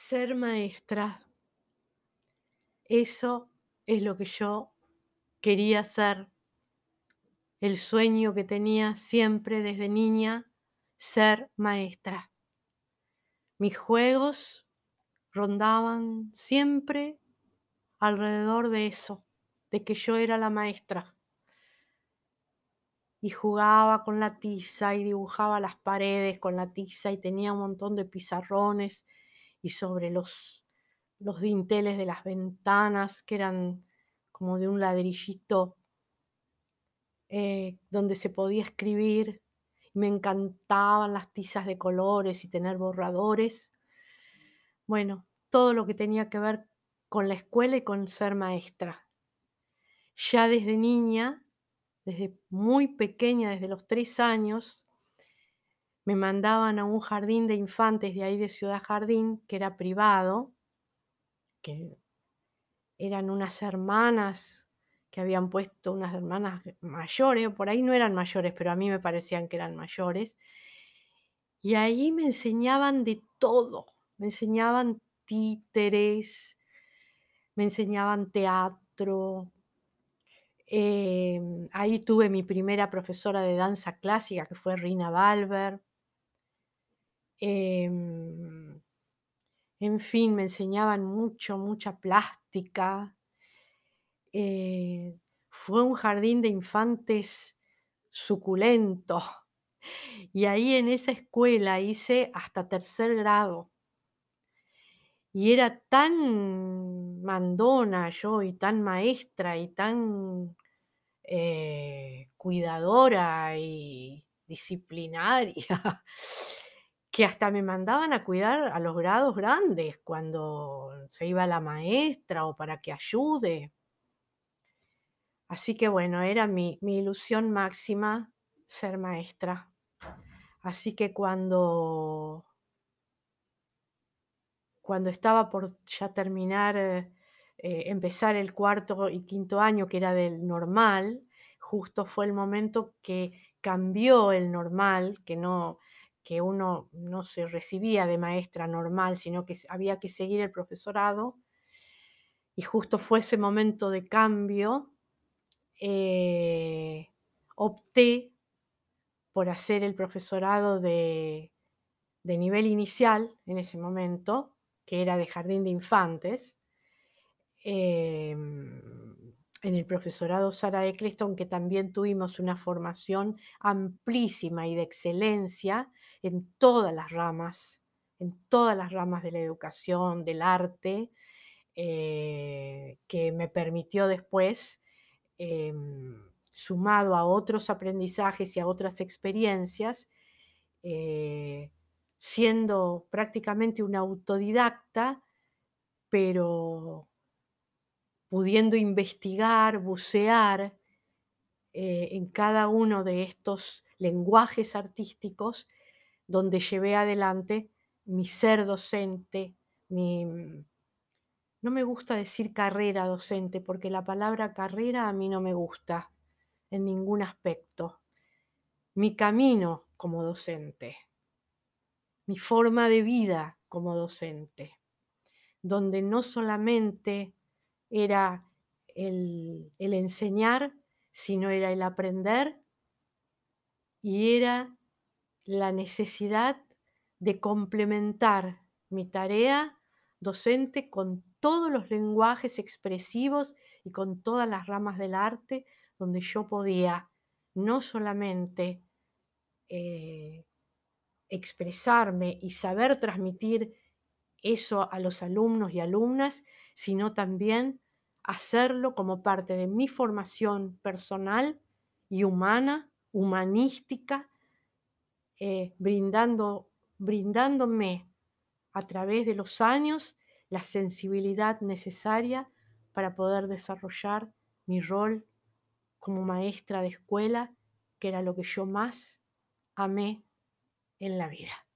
Ser maestra. Eso es lo que yo quería ser. El sueño que tenía siempre desde niña, ser maestra. Mis juegos rondaban siempre alrededor de eso, de que yo era la maestra. Y jugaba con la tiza y dibujaba las paredes con la tiza y tenía un montón de pizarrones y sobre los, los dinteles de las ventanas que eran como de un ladrillito eh, donde se podía escribir. Me encantaban las tizas de colores y tener borradores. Bueno, todo lo que tenía que ver con la escuela y con ser maestra. Ya desde niña, desde muy pequeña, desde los tres años, me mandaban a un jardín de infantes de ahí de Ciudad Jardín, que era privado, que eran unas hermanas que habían puesto unas hermanas mayores, por ahí no eran mayores, pero a mí me parecían que eran mayores. Y ahí me enseñaban de todo, me enseñaban títeres, me enseñaban teatro. Em, ahí tuve mi primera profesora de danza clásica, que fue Rina Valver. Em, en fin, me enseñaban mucho, mucha plástica. Eh, fue un jardín de infantes suculento. Y ahí en esa escuela hice hasta tercer grado. Y era tan mandona yo y tan maestra y tan eh, cuidadora y disciplinaria que hasta me mandaban a cuidar a los grados grandes cuando se iba la maestra o para que ayude. Así que bueno, era mi, mi ilusión máxima ser maestra. Así que cuando, cuando estaba por ya terminar, eh, eh, empezar el cuarto y quinto año, que era del normal, justo fue el momento que cambió el normal, que no, que uno no se recibía de maestra normal, sino que había que seguir el profesorado. Y justo fue ese momento de cambio, eh, opté por hacer el profesorado de, nivel inicial en ese momento, que era de jardín de infantes, em, en el profesorado Sara Eccleston, que también tuvimos una formación amplísima y de excelencia en todas las ramas, en todas las ramas de la educación, del arte, eh, que me permitió después, em, sumado a otros aprendizajes y a otras experiencias, eh, siendo prácticamente una autodidacta, pero pudiendo investigar, bucear eh, en cada uno de estos lenguajes artísticos donde llevé adelante mi ser docente, mi... No me gusta decir carrera docente porque la palabra carrera a mí no me gusta en ningún aspecto. Mi camino como docente, mi forma de vida como docente, donde no solamente era el, enseñar, sino era el aprender y era la necesidad de complementar mi tarea docente con todos los lenguajes expresivos y con todas las ramas del arte donde yo podía no solamente eh, expresarme y saber transmitir eso a los alumnos y alumnas, sino también hacerlo como parte de mi formación personal y humana, humanística, eh, brindando, brindándome a través de los años la sensibilidad necesaria para poder desarrollar mi rol como maestra de escuela, que era lo que yo más amé en la vida.